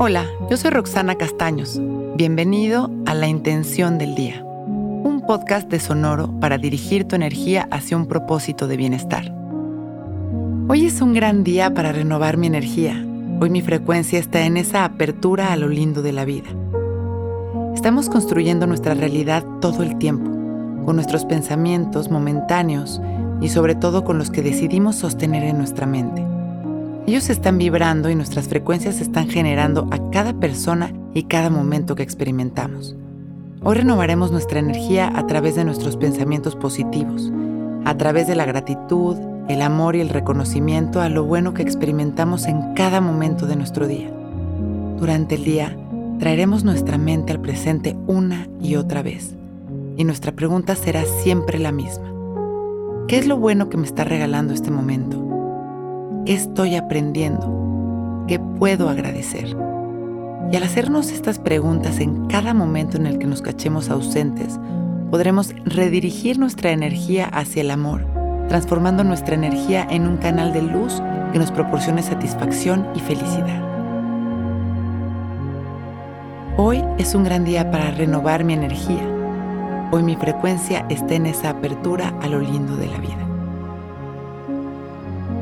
Hola, yo soy Roxana Castaños. Bienvenido a La Intención del Día, un podcast de Sonoro para dirigir tu energía hacia un propósito de bienestar. Hoy es un gran día para renovar mi energía. Hoy mi frecuencia está en esa apertura a lo lindo de la vida. Estamos construyendo nuestra realidad todo el tiempo, con nuestros pensamientos momentáneos y sobre todo con los que decidimos sostener en nuestra mente. Ellos están vibrando y nuestras frecuencias están generando a cada persona y cada momento que experimentamos. Hoy renovaremos nuestra energía a través de nuestros pensamientos positivos, a través de la gratitud, el amor y el reconocimiento a lo bueno que experimentamos en cada momento de nuestro día. Durante el día, traeremos nuestra mente al presente una y otra vez, y nuestra pregunta será siempre la misma. ¿Qué es lo bueno que me está regalando este momento? ¿Qué estoy aprendiendo? ¿Qué puedo agradecer? Y al hacernos estas preguntas en cada momento en el que nos cachemos ausentes, podremos redirigir nuestra energía hacia el amor, transformando nuestra energía en un canal de luz que nos proporcione satisfacción y felicidad. Hoy es un gran día para renovar mi energía. Hoy mi frecuencia está en esa apertura a lo lindo de la vida.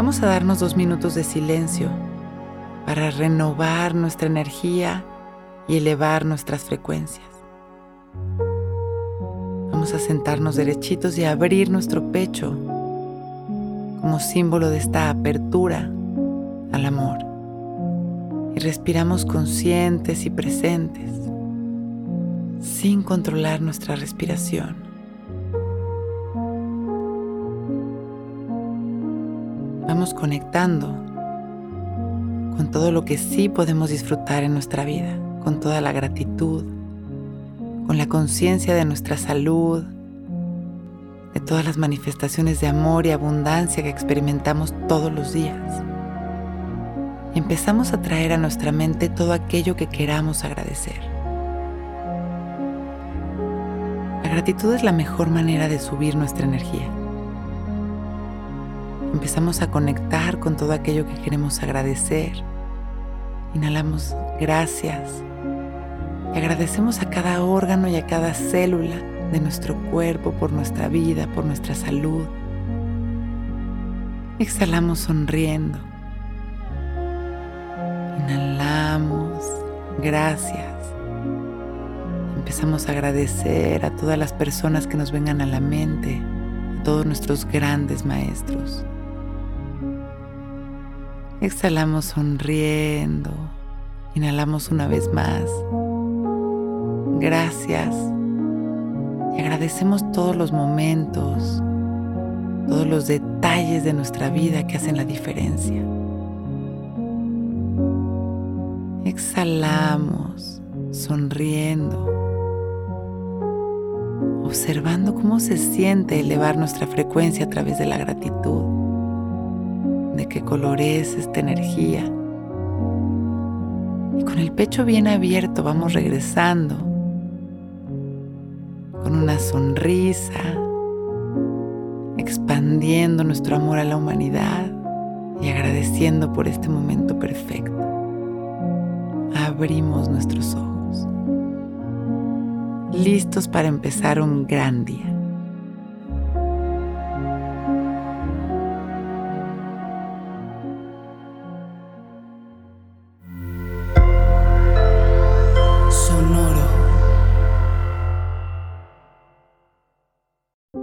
Vamos a darnos dos minutos de silencio para renovar nuestra energía y elevar nuestras frecuencias. Vamos a sentarnos derechitos y abrir nuestro pecho como símbolo de esta apertura al amor. Y respiramos conscientes y presentes, sin controlar nuestra respiración. Vamos conectando con todo lo que sí podemos disfrutar en nuestra vida, con toda la gratitud, con la conciencia de nuestra salud, de todas las manifestaciones de amor y abundancia que experimentamos todos los días. Y empezamos a traer a nuestra mente todo aquello que queramos agradecer. La gratitud es la mejor manera de subir nuestra energía empezamos a conectar con todo aquello que queremos agradecer. Inhalamos gracias y agradecemos a cada órgano y a cada célula de nuestro cuerpo por nuestra vida, por nuestra salud. Exhalamos sonriendo. Inhalamos, gracias. Empezamos a agradecer a todas las personas que nos vengan a la mente, a todos nuestros grandes maestros. Exhalamos sonriendo. Inhalamos una vez más. Gracias. Y agradecemos todos los momentos, todos los detalles de nuestra vida que hacen la diferencia. Exhalamos, sonriendo, observando cómo se siente elevar nuestra frecuencia a través de la gratitud de qué color es esta energía. Y con el pecho bien abierto vamos regresando con una sonrisa, expandiendo nuestro amor a la humanidad y agradeciendo por este momento perfecto. Abrimos nuestros ojos, listos para empezar un gran día.